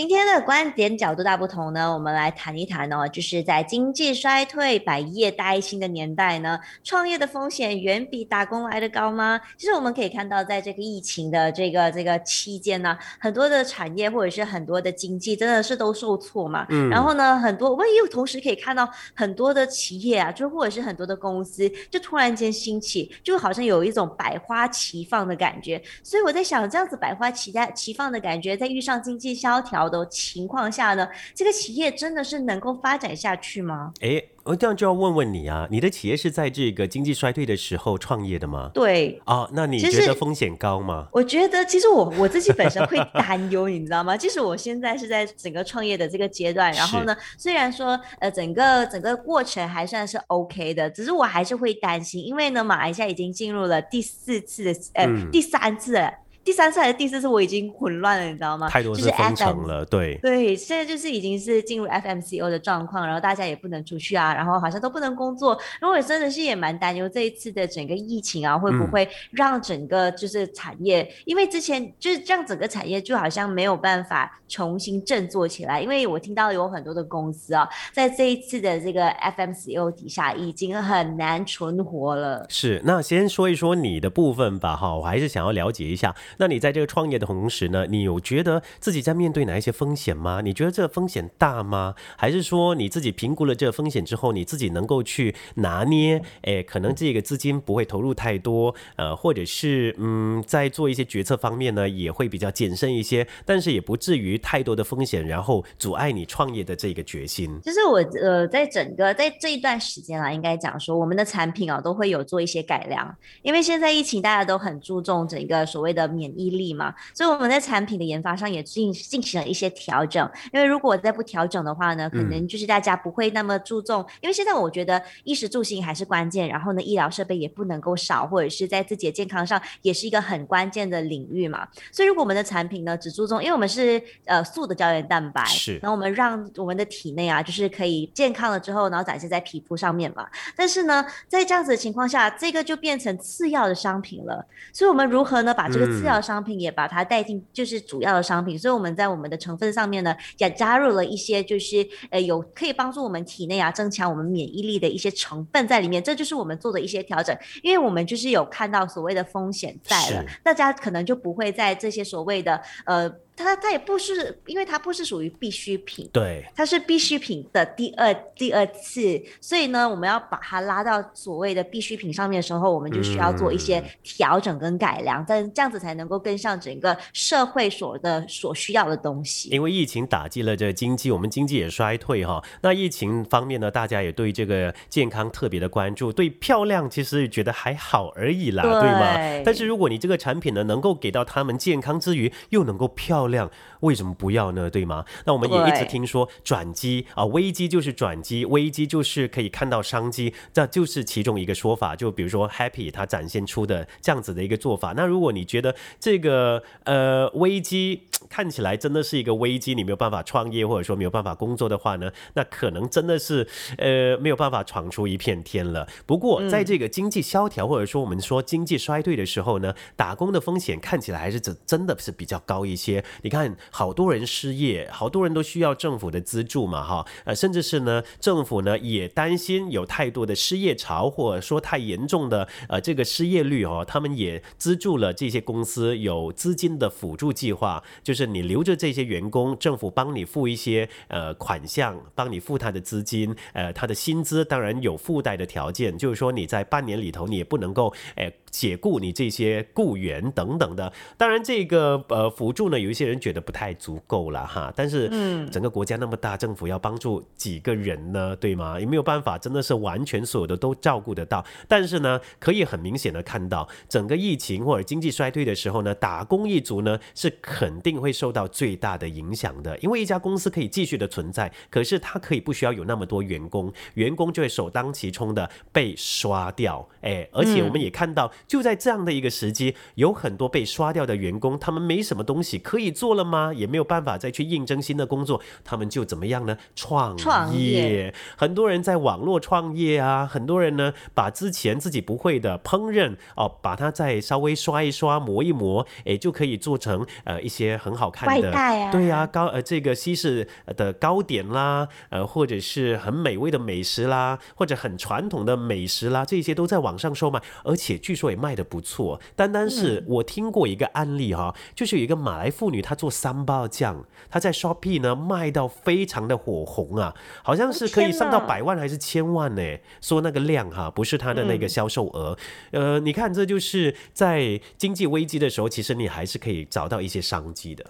今天的观点角度大不同呢，我们来谈一谈哦，就是在经济衰退、百业待兴的年代呢，创业的风险远比打工来的高吗？其实我们可以看到，在这个疫情的这个这个期间呢，很多的产业或者是很多的经济真的是都受挫嘛。嗯。然后呢，很多我们又同时可以看到很多的企业啊，就或者是很多的公司，就突然间兴起，就好像有一种百花齐放的感觉。所以我在想，这样子百花齐在齐放的感觉，在遇上经济萧条。的情况下呢，这个企业真的是能够发展下去吗？哎，我这样就要问问你啊，你的企业是在这个经济衰退的时候创业的吗？对啊，那你觉得风险高吗？我觉得其实我我自己本身会担忧，你知道吗？即使我现在是在整个创业的这个阶段，然后呢，虽然说呃整个整个过程还算是 OK 的，只是我还是会担心，因为呢，马来西亚已经进入了第四次的呃第三次。第三次还是第四次，我已经混乱了，你知道吗？太多是封城了，对对，现在就是已经是进入 FMCO 的状况，然后大家也不能出去啊，然后好像都不能工作。如果真的是也蛮担忧这一次的整个疫情啊，会不会让整个就是产业，因为之前就是让，整个产业就好像没有办法重新振作起来。因为我听到有很多的公司啊，在这一次的这个 FMCO 底下已经很难存活了。是，那先说一说你的部分吧，哈，我还是想要了解一下。那你在这个创业的同时呢，你有觉得自己在面对哪一些风险吗？你觉得这个风险大吗？还是说你自己评估了这个风险之后，你自己能够去拿捏？诶，可能这个资金不会投入太多，呃，或者是嗯，在做一些决策方面呢，也会比较谨慎一些，但是也不至于太多的风险，然后阻碍你创业的这个决心。就是我呃，在整个在这一段时间啊，应该讲说我们的产品啊，都会有做一些改良，因为现在疫情大家都很注重整个所谓的免。疫力嘛，所以我们在产品的研发上也进进行了一些调整。因为如果再不调整的话呢，可能就是大家不会那么注重。因为现在我觉得衣食住行还是关键，然后呢，医疗设备也不能够少，或者是在自己的健康上也是一个很关键的领域嘛。所以如果我们的产品呢只注重，因为我们是呃素的胶原蛋白，是，然后我们让我们的体内啊就是可以健康了之后，然后展现在皮肤上面嘛。但是呢，在这样子的情况下，这个就变成次要的商品了。所以我们如何呢把这个次要商品也把它带进，就是主要的商品，所以我们在我们的成分上面呢，也加入了一些，就是呃有可以帮助我们体内啊增强我们免疫力的一些成分在里面，这就是我们做的一些调整，因为我们就是有看到所谓的风险在了，大家可能就不会在这些所谓的呃。它它也不是，因为它不是属于必需品，对，它是必需品的第二第二次，所以呢，我们要把它拉到所谓的必需品上面的时候，我们就需要做一些调整跟改良，但这样子才能够跟上整个社会所的所需要的东西。因为疫情打击了这个经济，我们经济也衰退哈。那疫情方面呢，大家也对这个健康特别的关注，对漂亮其实觉得还好而已啦，对吗？但是如果你这个产品呢，能够给到他们健康之余，又能够漂亮量为什么不要呢？对吗？那我们也一直听说转机啊，危机就是转机，危机就是可以看到商机，这就是其中一个说法。就比如说 Happy 它展现出的这样子的一个做法。那如果你觉得这个呃危机看起来真的是一个危机，你没有办法创业或者说没有办法工作的话呢，那可能真的是呃没有办法闯出一片天了。不过在这个经济萧条或者说我们说经济衰退的时候呢，打工的风险看起来还是真真的是比较高一些。你看，好多人失业，好多人都需要政府的资助嘛，哈，呃，甚至是呢，政府呢也担心有太多的失业潮，或者说太严重的呃这个失业率哦，他们也资助了这些公司有资金的辅助计划，就是你留着这些员工，政府帮你付一些呃款项，帮你付他的资金，呃，他的薪资当然有附带的条件，就是说你在半年里头你也不能够诶解雇你这些雇员等等的，当然这个呃辅助呢有一些。人觉得不太足够了哈。但是，嗯，整个国家那么大，政府要帮助几个人呢？对吗？也没有办法，真的是完全所有的都照顾得到。但是呢，可以很明显的看到，整个疫情或者经济衰退的时候呢，打工一族呢是肯定会受到最大的影响的。因为一家公司可以继续的存在，可是它可以不需要有那么多员工，员工就会首当其冲的被刷掉。哎，而且我们也看到，就在这样的一个时机，有很多被刷掉的员工，他们没什么东西可以做了吗？也没有办法再去应征新的工作，他们就怎么样呢？创业。很多人在网络创业啊，很多人呢把之前自己不会的烹饪哦，把它再稍微刷一刷、磨一磨，哎，就可以做成呃一些很好看的，对呀，高呃这个西式的糕点啦，呃或者是很美味的美食啦，或者很传统的美食啦，这些都在网上售卖，而且据说也卖的不错。单单是我听过一个案例哈，就是有一个马来妇女她做三包酱，它在 Shopee 呢卖到非常的火红啊，好像是可以。上到百万还是千万呢？说那个量哈，不是它的那个销售额。呃，你看，这就是在经济危机的时候，其实你还是可以找到一些商机的。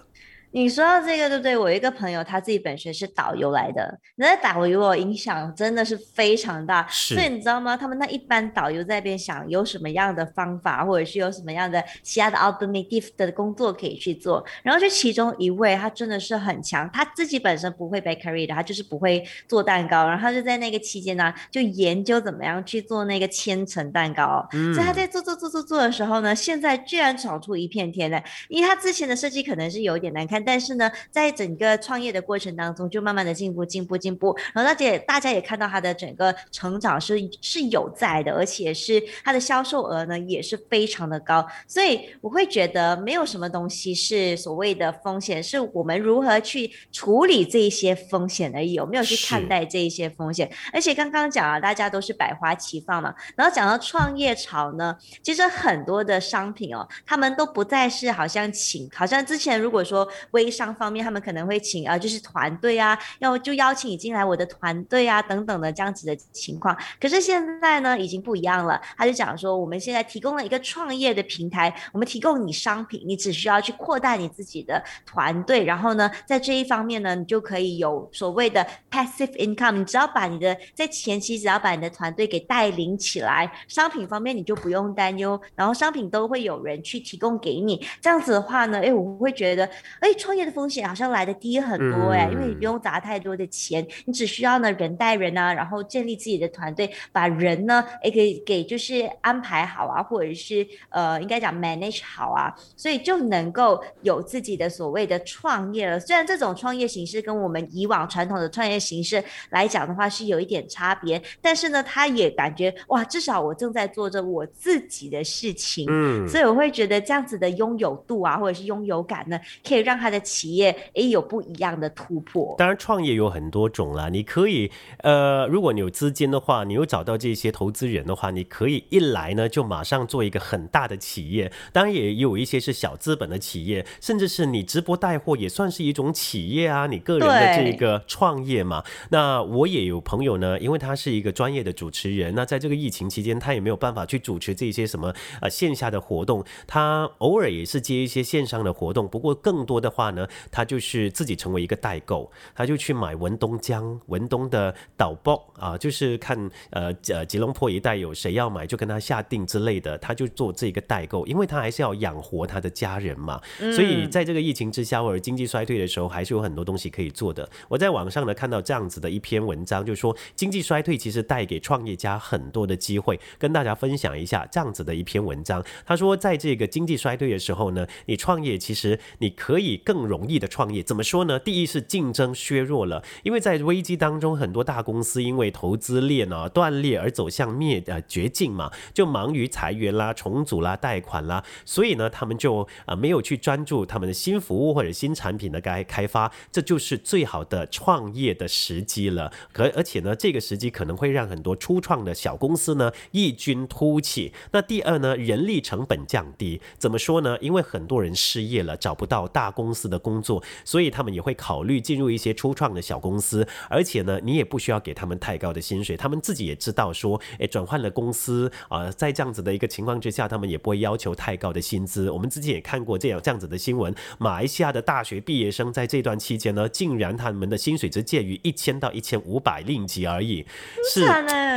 你说到这个，对不对？我一个朋友，他自己本身是导游来的，那导游我影响真的是非常大。所以你知道吗？他们那一般导游在那边想有什么样的方法，或者是有什么样的其他的 alternative 的工作可以去做。然后就其中一位，他真的是很强，他自己本身不会 bakery 的，他就是不会做蛋糕。然后他就在那个期间呢，就研究怎么样去做那个千层蛋糕。所以他在做做做做做的时候呢，现在居然闯出一片天来。因为他之前的设计可能是有一点难看。但是呢，在整个创业的过程当中，就慢慢的进步、进步、进步。然后大家大家也看到他的整个成长是是有在的，而且是他的销售额呢也是非常的高。所以我会觉得没有什么东西是所谓的风险，是我们如何去处理这一些风险而已，有没有去看待这一些风险？而且刚刚讲了，大家都是百花齐放嘛。然后讲到创业潮呢，其实很多的商品哦，他们都不再是好像请，好像之前如果说。微商方面，他们可能会请啊，就是团队啊，要就邀请你进来我的团队啊，等等的这样子的情况。可是现在呢，已经不一样了。他就讲说，我们现在提供了一个创业的平台，我们提供你商品，你只需要去扩大你自己的团队，然后呢，在这一方面呢，你就可以有所谓的 passive income。你只要把你的在前期只要把你的团队给带领起来，商品方面你就不用担忧，然后商品都会有人去提供给你。这样子的话呢，哎，我会觉得，哎。创业的风险好像来的低很多哎，因为你不用砸太多的钱，你只需要呢人带人啊，然后建立自己的团队，把人呢也可以给就是安排好啊，或者是呃应该讲 manage 好啊，所以就能够有自己的所谓的创业了。虽然这种创业形式跟我们以往传统的创业形式来讲的话是有一点差别，但是呢，他也感觉哇，至少我正在做着我自己的事情，嗯，所以我会觉得这样子的拥有度啊，或者是拥有感呢，可以让他。的企业也有不一样的突破。当然，创业有很多种啦。你可以，呃，如果你有资金的话，你有找到这些投资人的话，你可以一来呢就马上做一个很大的企业。当然，也有一些是小资本的企业，甚至是你直播带货也算是一种企业啊。你个人的这个创业嘛。那我也有朋友呢，因为他是一个专业的主持人，那在这个疫情期间，他也没有办法去主持这些什么呃线下的活动，他偶尔也是接一些线上的活动。不过更多的话。话呢，他就是自己成为一个代购，他就去买文东江、文东的导报啊，就是看呃呃吉隆坡一带有谁要买，就跟他下定之类的，他就做这个代购，因为他还是要养活他的家人嘛。所以在这个疫情之下或者经济衰退的时候，还是有很多东西可以做的。我在网上呢看到这样子的一篇文章，就说经济衰退其实带给创业家很多的机会，跟大家分享一下这样子的一篇文章。他说，在这个经济衰退的时候呢，你创业其实你可以。更容易的创业怎么说呢？第一是竞争削弱了，因为在危机当中，很多大公司因为投资链啊断裂而走向灭呃绝境嘛，就忙于裁员啦、重组啦、贷款啦，所以呢，他们就啊没有去专注他们的新服务或者新产品的该开发，这就是最好的创业的时机了。可而且呢，这个时机可能会让很多初创的小公司呢异军突起。那第二呢，人力成本降低，怎么说呢？因为很多人失业了，找不到大公。公司的工作，所以他们也会考虑进入一些初创的小公司，而且呢，你也不需要给他们太高的薪水，他们自己也知道说，诶，转换了公司啊，在这样子的一个情况之下，他们也不会要求太高的薪资。我们之前也看过这样这样子的新闻，马来西亚的大学毕业生在这段期间呢，竟然他们的薪水只介于一千到一千五百令吉而已，是，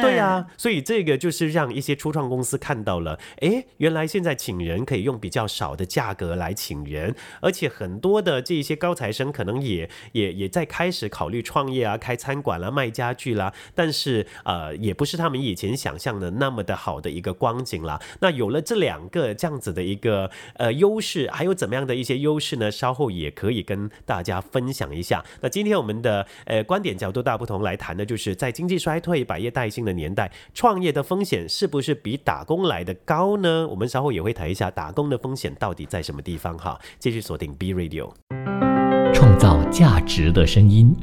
对啊，所以这个就是让一些初创公司看到了，诶，原来现在请人可以用比较少的价格来请人，而且很多的这些高材生可能也也也在开始考虑创业啊，开餐馆啦，卖家具啦，但是呃，也不是他们以前想象的那么的好的一个光景啦。那有了这两个这样子的一个呃优势，还有怎么样的一些优势呢？稍后也可以跟大家分享一下。那今天我们的呃观点角度大不同，来谈的就是在经济衰退、百业待兴的年代，创业的风险是不是比打工来的高呢？我们稍后也会谈一下打工的风险到底在什么地方哈。继续锁定 B 瑞创造价值的声音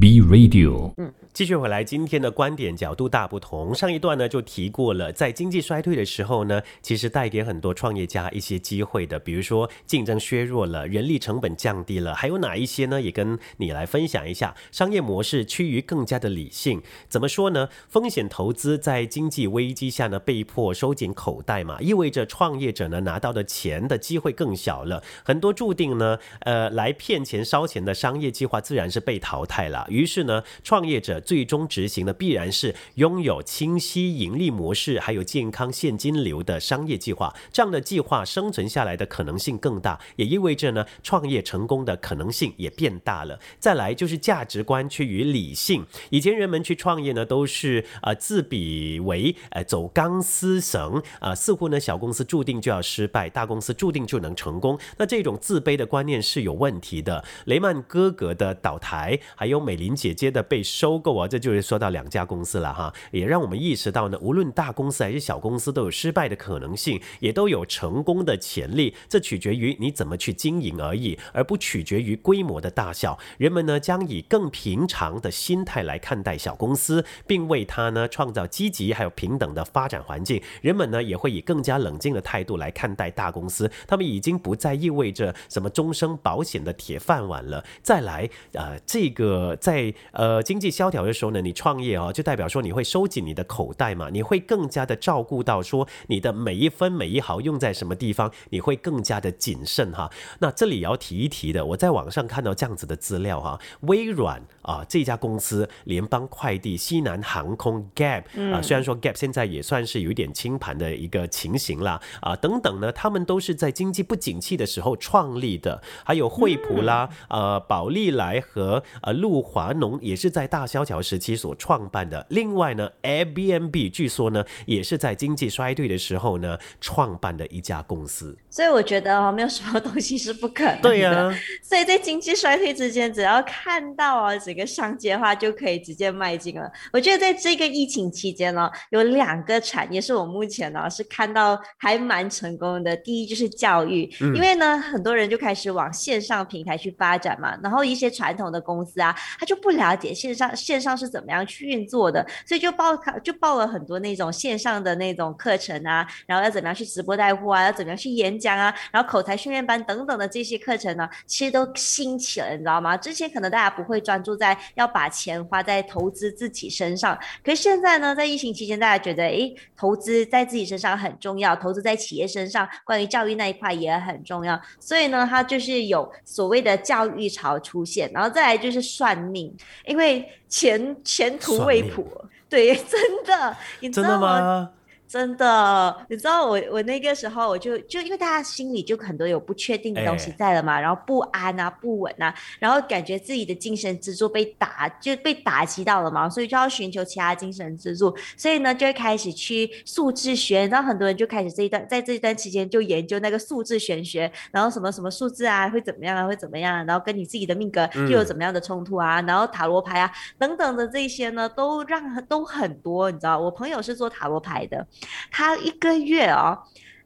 ，B Radio。继续回来，今天的观点角度大不同。上一段呢就提过了，在经济衰退的时候呢，其实带给很多创业家一些机会的，比如说竞争削弱了，人力成本降低了，还有哪一些呢？也跟你来分享一下。商业模式趋于更加的理性，怎么说呢？风险投资在经济危机下呢被迫收紧口袋嘛，意味着创业者呢拿到的钱的机会更小了，很多注定呢呃来骗钱烧钱的商业计划自然是被淘汰了。于是呢，创业者。最终执行的必然是拥有清晰盈利模式，还有健康现金流的商业计划。这样的计划生存下来的可能性更大，也意味着呢，创业成功的可能性也变大了。再来就是价值观趋于理性。以前人们去创业呢，都是啊自比为呃走钢丝绳啊，似乎呢小公司注定就要失败，大公司注定就能成功。那这种自卑的观念是有问题的。雷曼哥哥的倒台，还有美林姐姐的被收购。我这就是说到两家公司了哈，也让我们意识到呢，无论大公司还是小公司都有失败的可能性，也都有成功的潜力。这取决于你怎么去经营而已，而不取决于规模的大小。人们呢将以更平常的心态来看待小公司，并为它呢创造积极还有平等的发展环境。人们呢也会以更加冷静的态度来看待大公司，他们已经不再意味着什么终生保险的铁饭碗了。再来，呃，这个在呃经济萧条。的时候呢，你创业哦，就代表说你会收紧你的口袋嘛，你会更加的照顾到说你的每一分每一毫用在什么地方，你会更加的谨慎哈。那这里也要提一提的，我在网上看到这样子的资料哈，微软啊这家公司、联邦快递、西南航空、Gap 啊，虽然说 Gap 现在也算是有一点清盘的一个情形啦啊等等呢，他们都是在经济不景气的时候创立的，还有惠普啦、呃宝利来和呃路华农也是在大萧条。时期所创办的，另外呢，Airbnb 据说呢，也是在经济衰退的时候呢创办的一家公司。所以我觉得哦，没有什么东西是不可能的。对呀。所以在经济衰退之间，只要看到啊整个商机的话，就可以直接迈进了。我觉得在这个疫情期间呢，有两个产业是我目前呢是看到还蛮成功的。第一就是教育，因为呢很多人就开始往线上平台去发展嘛，然后一些传统的公司啊，他就不了解线上线上。是怎么样去运作的？所以就报就报了很多那种线上的那种课程啊，然后要怎么样去直播带货啊，要怎么样去演讲啊，然后口才训练班等等的这些课程呢，其实都兴起了，你知道吗？之前可能大家不会专注在要把钱花在投资自己身上，可是现在呢，在疫情期间，大家觉得诶，投资在自己身上很重要，投资在企业身上，关于教育那一块也很重要，所以呢，它就是有所谓的教育潮出现，然后再来就是算命，因为钱。前途未卜，对，真的，你知道吗？真的，你知道我我那个时候我就就因为大家心里就很多有不确定的东西在了嘛，然后不安啊、不稳啊，然后感觉自己的精神支柱被打就被打击到了嘛，所以就要寻求其他精神支柱，所以呢就会开始去素质学，然后很多人就开始这一段在这一段期间就研究那个素质玄学，然后什么什么数字啊会怎么样啊会怎么样，然后跟你自己的命格又有怎么样的冲突啊，然后塔罗牌啊等等的这些呢都让都很多，你知道，我朋友是做塔罗牌的。他一个月哦，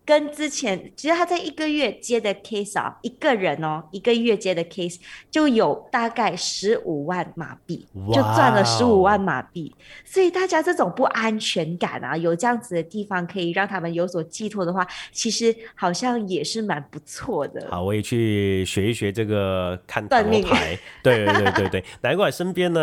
跟之前，其实他在一个月接的 case 啊，一个人哦，一个月接的 case 就有大概十五万马币，就赚了十五万马币。所以大家这种不安全感啊，有这样子的地方可以让他们有所寄托的话，其实好像也是蛮不错的。好，我也去学一学这个看塔罗牌。对对对对对，难怪身边呢，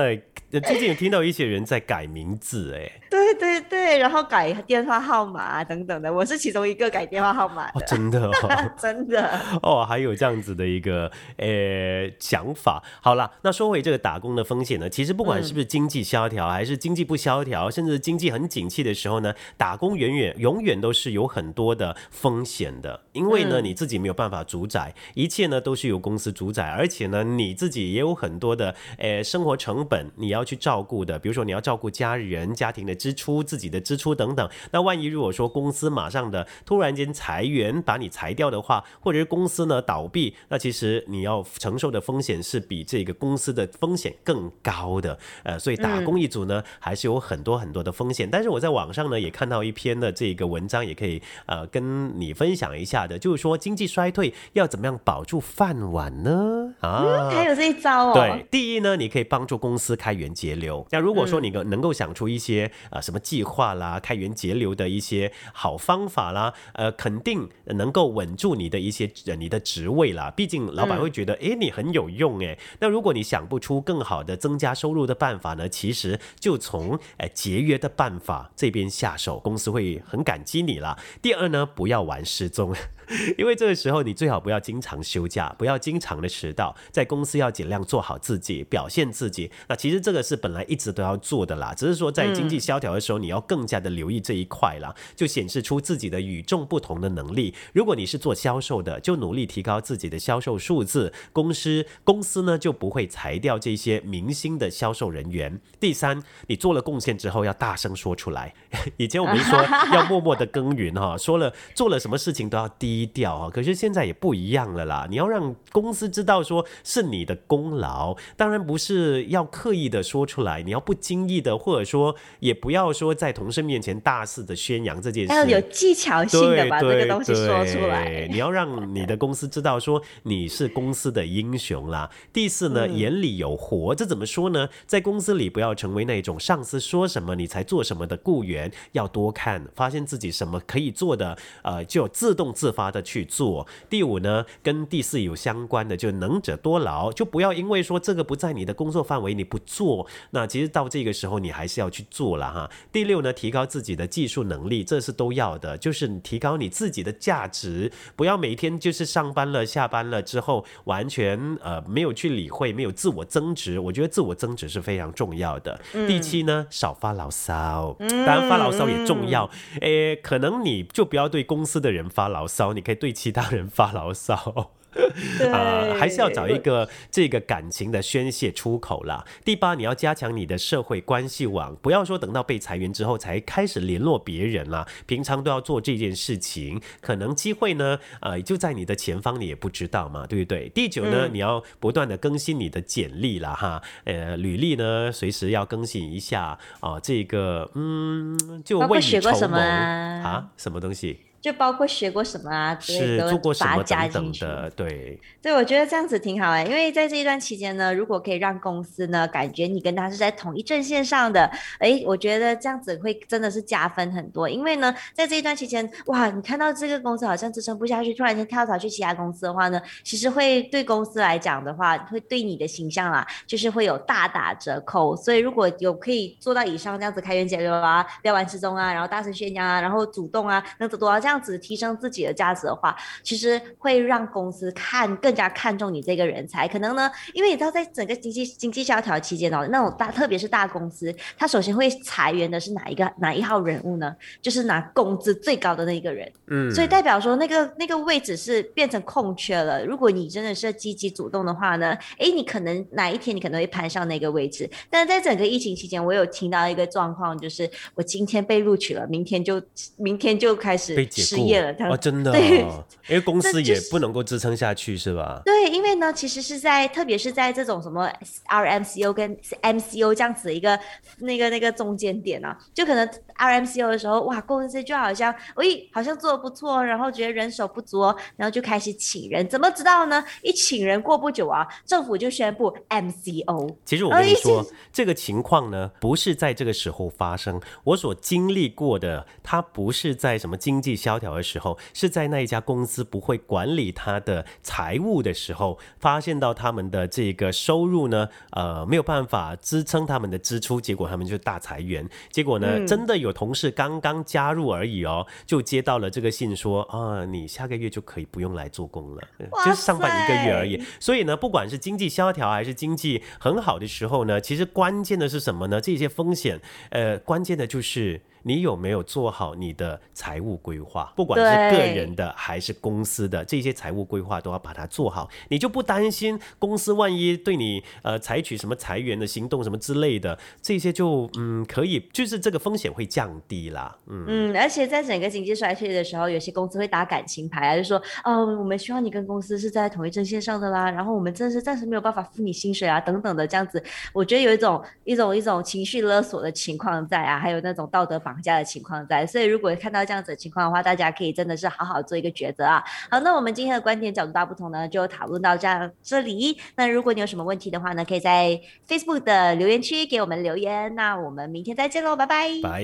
最近有听到一些人在改名字，哎。对对对，然后改电话号码等等的，我是其中一个改电话号码的，真的，哦，真的。哦，还有这样子的一个呃想法。好了，那说回这个打工的风险呢，其实不管是不是经济萧条，还是经济不萧条，甚至经济很景气的时候呢，打工远远永远都是有很多的风险的，因为呢你自己没有办法主宰，一切呢都是由公司主宰，而且呢你自己也有很多的呃生活成本你要去照顾的，比如说你要照顾家人、家庭的。支出自己的支出等等，那万一如果说公司马上的突然间裁员把你裁掉的话，或者是公司呢倒闭，那其实你要承受的风险是比这个公司的风险更高的。呃，所以打工一族呢还是有很多很多的风险。但是我在网上呢也看到一篇的这个文章，也可以呃跟你分享一下的，就是说经济衰退要怎么样保住饭碗呢？啊，还有这一招哦。对，第一呢，你可以帮助公司开源节流。那如果说你能能够想出一些。啊，什么计划啦，开源节流的一些好方法啦，呃，肯定能够稳住你的一些你的职位啦。毕竟老板会觉得，哎，你很有用哎。那如果你想不出更好的增加收入的办法呢，其实就从哎节约的办法这边下手，公司会很感激你啦。第二呢，不要玩失踪。因为这个时候，你最好不要经常休假，不要经常的迟到，在公司要尽量做好自己，表现自己。那其实这个是本来一直都要做的啦，只是说在经济萧条的时候，你要更加的留意这一块啦，就显示出自己的与众不不同的能力。如果你是做销售的，就努力提高自己的销售数字，公司公司呢就不会裁掉这些明星的销售人员。第三，你做了贡献之后要大声说出来。以前我们说要默默的耕耘哈，说了做了什么事情都要低。调啊，可是现在也不一样了啦。你要让公司知道说是你的功劳，当然不是要刻意的说出来，你要不经意的，或者说也不要说在同事面前大肆的宣扬这件事，要有技巧性的把这个东西说出来。你要让你的公司知道说你是公司的英雄啦。第四呢，眼里有活，这怎么说呢？在公司里不要成为那种上司说什么你才做什么的雇员，要多看，发现自己什么可以做的，呃，就自动自发。的去做。第五呢，跟第四有相关的，就能者多劳，就不要因为说这个不在你的工作范围，你不做，那其实到这个时候你还是要去做了哈。第六呢，提高自己的技术能力，这是都要的，就是提高你自己的价值，不要每天就是上班了下班了之后完全呃没有去理会，没有自我增值。我觉得自我增值是非常重要的。第七呢，少发牢骚，当然发牢骚也重要，诶，可能你就不要对公司的人发牢骚，你。可以对其他人发牢骚。啊，还是要找一个这个感情的宣泄出口啦。第八，你要加强你的社会关系网，不要说等到被裁员之后才开始联络别人啦，平常都要做这件事情。可能机会呢，呃，就在你的前方，你也不知道嘛，对不对？第九呢，你要不断的更新你的简历了哈，呃，履历呢，随时要更新一下啊。这个，嗯，就未雨绸缪啊，什么东西？就包括学过什么啊，是做过什么加进去的，对，对，我觉得这样子挺好哎，因为在这一段期间呢，如果可以让公司呢感觉你跟他是在同一阵线上的，哎，我觉得这样子会真的是加分很多。因为呢，在这一段期间，哇，你看到这个公司好像支撑不下去，突然间跳槽去其他公司的话呢，其实会对公司来讲的话，会对你的形象啊，就是会有大打折扣。所以如果有可以做到以上这样子开源节流啊，不要玩失踪啊，然后大声宣扬啊，然后主动啊，能走多少这样。这样子提升自己的价值的话，其实会让公司看更加看重你这个人才。可能呢，因为你知道，在整个经济经济萧条期间哦，那种大特别是大公司，它首先会裁员的是哪一个哪一号人物呢？就是拿工资最高的那一个人。嗯，所以代表说那个那个位置是变成空缺了。如果你真的是积极主动的话呢，哎，你可能哪一天你可能会攀上那个位置。但是在整个疫情期间，我有听到一个状况，就是我今天被录取了，明天就明天就开始。失业了，哦，真的，对，因为公司也不能够支撑下去，是吧？对，因为呢，其实是在，特别是在这种什么 RMCO 跟 MCO 这样子的一个那个那个中间点啊，就可能 RMCO 的时候，哇，公司就好像，喂，好像做的不错，然后觉得人手不足，然后就开始请人，怎么知道呢？一请人过不久啊，政府就宣布 MCO。其实我跟你说，这个情况呢，不是在这个时候发生，我所经历过的，它不是在什么经济萧条的时候，是在那一家公司不会管理他的财务的时候，发现到他们的这个收入呢，呃，没有办法支撑他们的支出，结果他们就大裁员。结果呢，真的有同事刚刚加入而已哦，就接到了这个信说啊，你下个月就可以不用来做工了，就是上班一个月而已。所以呢，不管是经济萧条还是经济很好的时候呢，其实关键的是什么呢？这些风险，呃，关键的就是。你有没有做好你的财务规划？不管是个人的还是公司的，这些财务规划都要把它做好。你就不担心公司万一对你呃采取什么裁员的行动什么之类的，这些就嗯可以，就是这个风险会降低啦。嗯嗯，而且在整个经济衰退的时候，有些公司会打感情牌啊，就说哦，我们希望你跟公司是在同一阵线上的啦，然后我们真的是暂时没有办法付你薪水啊等等的这样子。我觉得有一种一种一种情绪勒索的情况在啊，还有那种道德绑。绑架的情况在，所以如果看到这样子的情况的话，大家可以真的是好好做一个抉择啊。好，那我们今天的观点角度大不同呢，就讨论到这样这里。那如果你有什么问题的话呢，可以在 Facebook 的留言区给我们留言。那我们明天再见喽，拜拜。拜。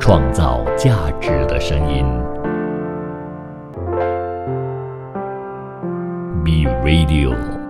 创造价值的声音 Be Radio。